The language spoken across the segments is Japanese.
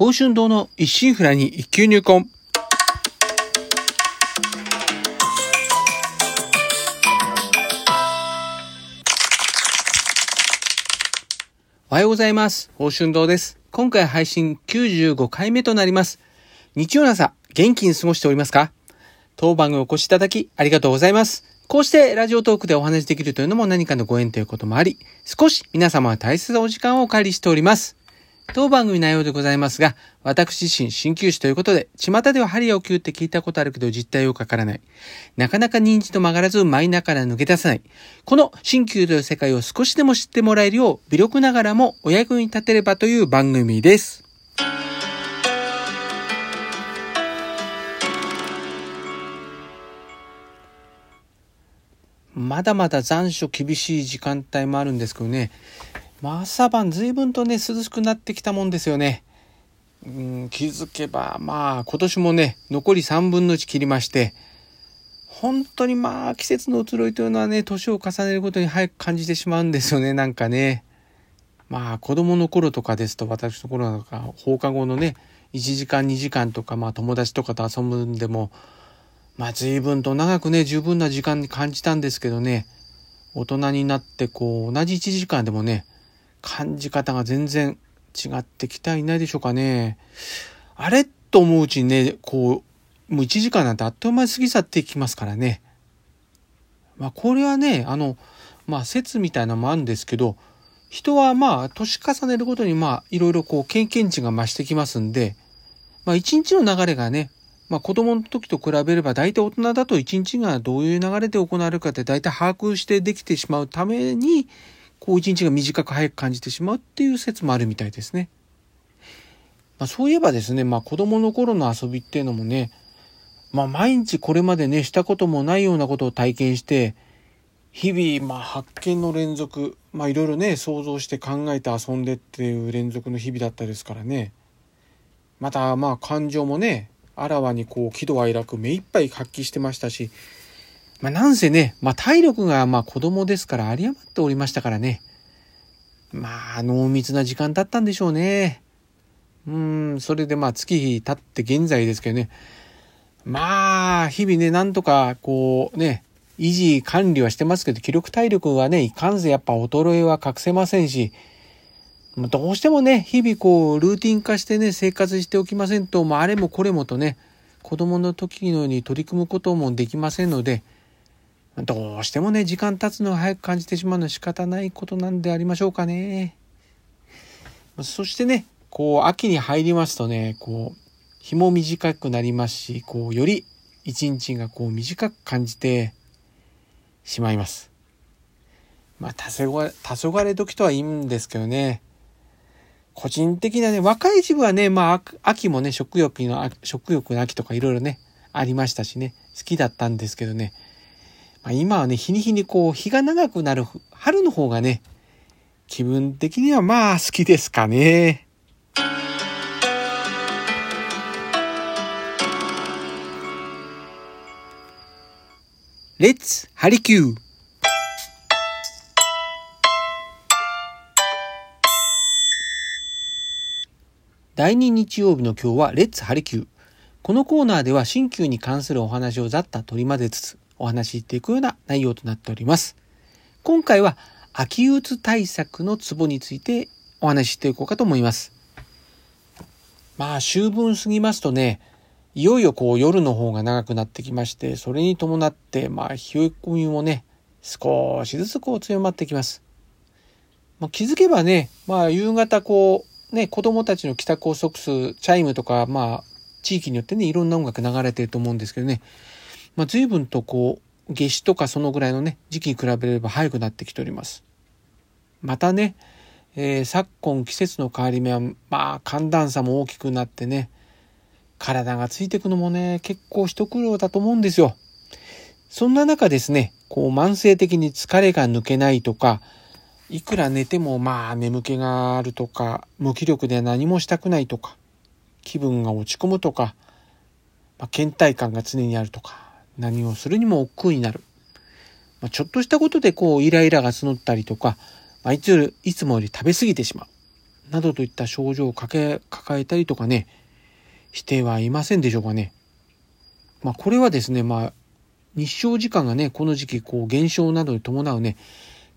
宝春堂の一心不乱に一級入魂。おはようございます。宝春堂です。今回配信95回目となります。日曜の朝、元気に過ごしておりますか？当番組お越しいただきありがとうございます。こうしてラジオトークでお話しできるというのも何かのご縁ということもあり、少し皆様は大切なお時間をお借りしております。当番組内容でございますが、私自身鍼灸師ということで、巷では針を切って聞いたことあるけど実態をかからない。なかなか認知と曲がらずマイナーから抜け出さない。この鍼灸という世界を少しでも知ってもらえるよう、微力ながらもお役に立てればという番組です。まだまだ残暑厳しい時間帯もあるんですけどね、まあ、朝晩随分とね、涼しくなってきたもんですよね。うん、気づけば、まあ、今年もね、残り3分の1切りまして、本当にまあ、季節の移ろいというのはね、年を重ねるごとに早く感じてしまうんですよね、なんかね。まあ、子供の頃とかですと、私の頃なんか、放課後のね、1時間2時間とか、まあ、友達とかと遊ぶんでも、まあ、随分と長くね、十分な時間に感じたんですけどね、大人になって、こう、同じ1時間でもね、感じ方が全然違ってきてはいないでしょうかね。あれと思ううちにね、こう、もう1時間なんてあっという間に過ぎ去っていきますからね。まあ、これはね、あの、まあ、説みたいなのもあるんですけど、人はまあ、年重ねるごとにまあ、いろいろこう、経験値が増してきますんで、まあ、一日の流れがね、まあ、子供の時と比べれば大体大人だと一日がどういう流れで行われるかって大体把握してできてしまうために、こう一日が短く早く感じてしまうっていう説もあるみたいですね。まあ、そういえばですね、まあ子供の頃の遊びっていうのもね、まあ毎日これまでね、したこともないようなことを体験して、日々、まあ発見の連続、まあいろいろね、想像して考えて遊んでっていう連続の日々だったですからね。また、まあ感情もね、あらわにこう喜怒哀楽目いっぱい発揮してましたし、まあなんせね、まあ体力がまあ子供ですから有り余っておりましたからね。まあ濃密な時間だったんでしょうね。うん、それでまあ月日経って現在ですけどね。まあ、日々ね、なんとかこうね、維持管理はしてますけど、気力体力はね、いかんせやっぱ衰えは隠せませんし、どうしてもね、日々こう、ルーティン化してね、生活しておきませんと、まあ、あれもこれもとね、子供の時のように取り組むこともできませんので、どうしてもね、時間経つのが早く感じてしまうのは仕方ないことなんでありましょうかね。そしてね、こう、秋に入りますとね、こう、日も短くなりますし、こう、より一日がこう短く感じてしまいます。まあ、黄昏黄昏時とはいいんですけどね。個人的なね、若い自分はね、まあ、秋もね、食欲の、食欲の秋とかいろいろね、ありましたしね、好きだったんですけどね。まあ、今はね、日に日にこう、日が長くなる春の方がね、気分的にはまあ好きですかね。レッツハリキュー第2日曜日の今日はレッツハリキュー。このコーナーでは新旧に関するお話をざっと取り混ぜつつお話ししていくような内容となっております。今回は秋うつ対策のツボについてお話ししていこうかと思います。まあ秋分過ぎますとね、いよいよこう夜の方が長くなってきまして、それに伴ってまあ冷え込みもね、少しずつこう強まってきます。まあ、気づけばね、まあ夕方こうね、子供たちの帰宅を即すチャイムとか、まあ地域によってね、いろんな音楽流れてると思うんですけどね、まあ随分とこう夏至とかそのぐらいのね、時期に比べれば早くなってきております。またね、えー、昨今季節の変わり目は、まあ寒暖差も大きくなってね、体がついていくのもね、結構一苦労だと思うんですよ。そんな中ですね、こう慢性的に疲れが抜けないとか、いくら寝てもまあ眠気があるとか、無気力で何もしたくないとか、気分が落ち込むとか、まあ、倦怠感が常にあるとか、何をするにも億劫になる。まあ、ちょっとしたことでこうイライラが募ったりとか、まあ、いついつもより食べ過ぎてしまう。などといった症状を抱えたりとかね、してはいませんでしょうかね。まあ、これはですね、まあ、日照時間がね、この時期、こう、減少などに伴うね、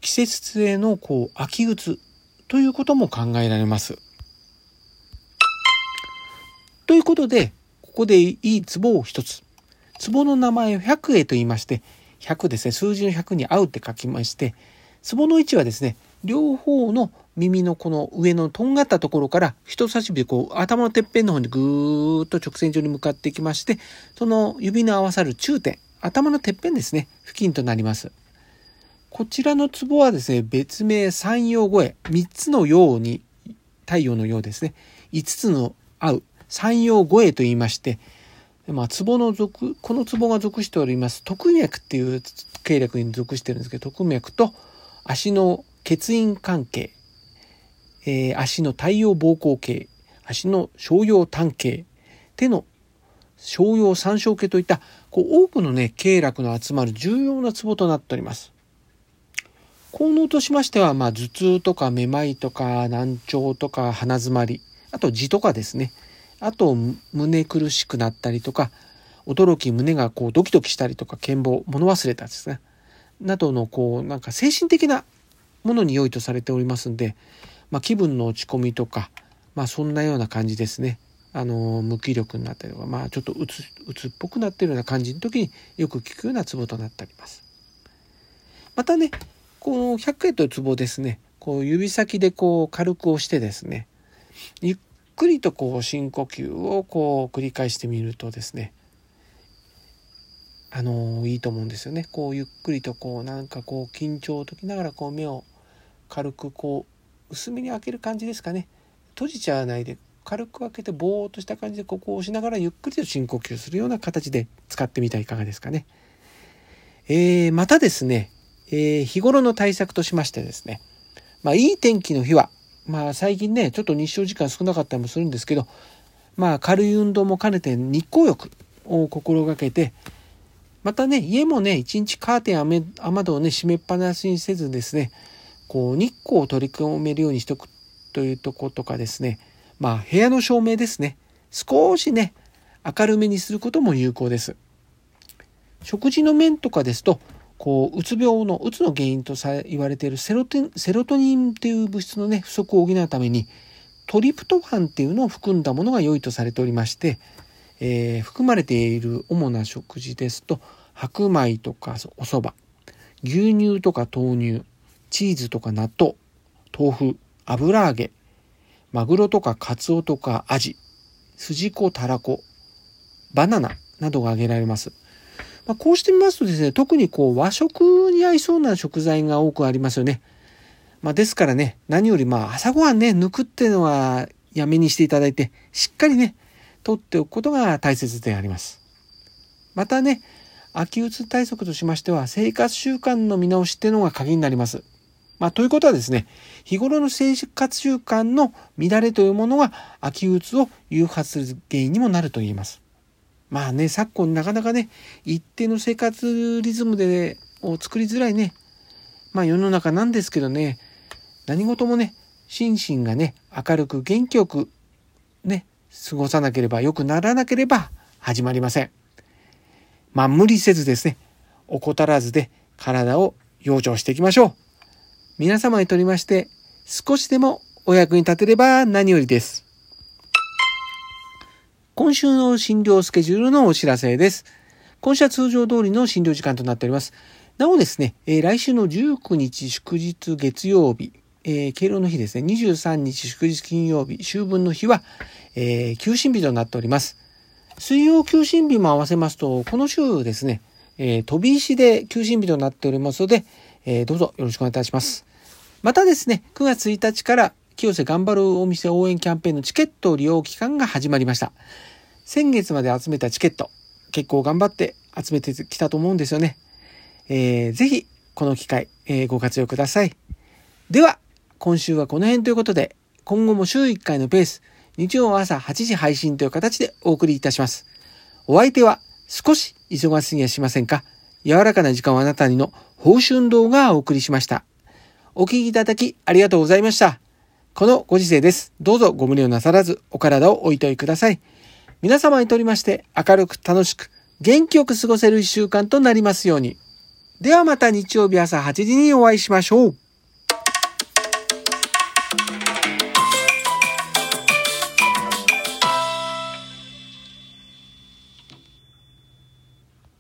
季節性の、こう、秋うつということも考えられます。ということで、ここでいいツボを一つ。ツボの名前を百栄と言いまして、100ですね、数字の100に合うって書きまして、ツボの位置はですね、両方の耳のこの上のとんがったところから人差し指でこう頭のてっぺんの方にぐーっと直線上に向かっていきまして、その指の合わさる中点、頭のてっぺんですね、付近となります。こちらのツボはですね、別名三葉声、3つの葉に、太陽のようですね、5つの合う三葉声と言いまして、まあ、ツボの属、このツボが属しております、特脈っていう経絡に属してるんですけど、特脈と足の血印関係、えー、足の太陽膀胱系、足の小葉単系、手の小葉三小系といったこう多くのね経絡の集まる重要なツボとなっております。効能としましては、まあ、頭痛とかめまいとか難聴とか鼻づまり。あと痔とかですね。あと胸苦しくなったりとか驚き胸がこうドキドキしたりとか健忘物忘れたですねなどのこうなんか精神的なものに良いとされておりますんで、まあ、気分の落ち込みとか、まあ、そんなような感じですね。あの無気力になったりとか、まあ、ちょっとうつうつっぽくなってるような感じの時によく効くようなツボとなっております。またねこの百0というツボですねこう指先でこう軽く押してですねゆっくりとこう深呼吸をこう繰り返してみるとですねあのいいと思うんですよね。こうゆっくりとこうなんかこう緊張を解きながらこう目を軽くこう薄めに開ける感じですかね閉じちゃわないで軽く開けてぼーっとした感じでここを押しながらゆっくりと深呼吸するような形で使ってみてはいかがですかね。えー、またですね、えー、日頃の対策としましてですね、まあいい天気の日は、まあ最近ね、ちょっと日照時間少なかったりもするんですけど、まあ軽い運動も兼ねて日光浴を心がけて、またね、家もね、一日カーテン雨窓をね、閉めっぱなしにせずですね、こう日光を取り込めるようにしとくというとことかですねまあ部屋の照明ですね。少しね明るめにすることも有効です。食事の面とかですとこううつ病のうつの原因とさ言われているセロテセロトニンっていう物質のね不足を補うためにトリプトファンっていうのを含んだものが良いとされておりまして、えー、含まれている主な食事ですと白米とかお蕎麦牛乳とか豆乳チーズとか納豆、豆腐、油揚げ、マグロとかカツオとかアジ、スジコ、タラコ、バナナなどが挙げられます。まあ、こうしてみますとですね、特にこう和食に合いそうな食材が多くありますよね。まあ、ですからね、何よりまあ朝ごはんね、抜くっていうのはやめにしていただいて、しっかりね、取っておくことが大切であります。またね、秋うつ対策としましては、生活習慣の見直しっていうのが鍵になります。まあ、ということはですね、日頃の生活習慣の乱れというものが秋うつを誘発する原因にもなると言えます。まあね、昨今なかなかね、一定の生活リズムで、を作りづらいね、まあ世の中なんですけどね、何事もね、心身がね、明るく元気よくね、過ごさなければ、良くならなければ始まりません。まあ無理せずですね、怠らずで体を養生していきましょう。皆様にとりまして少しでもお役に立てれば何よりです。今週の診療スケジュールのお知らせです。今週は通常通りの診療時間となっております。なおですね、えー、来週の19日祝日月曜日、えー、敬老の日ですね、23日祝日金曜日、秋分の日は、えー、休診日となっております。水曜休診日も合わせますと、この週ですね、えー、飛び石で休診日となっておりますので、えー、どうぞよろしくお願いいたします。またですね、9月1日から清瀬頑張るお店応援キャンペーンのチケット利用期間が始まりました。先月まで集めたチケット、結構頑張って集めてきたと思うんですよね。えー、ぜひ、この機会、えー、ご活用ください。では、今週はこの辺ということで、今後も週1回のペース、日曜朝8時配信という形でお送りいたします。お相手は少し忙しすぎやしませんか柔らかな時間をあなたにの報酬運動がお送りしました。お聴きいただきありがとうございました。このご時世です。どうぞご無理をなさらず、お体をおいといください。皆様にとりまして、明るく楽しく、元気よく過ごせる一週間となりますように。ではまた日曜日朝8時にお会いしましょう。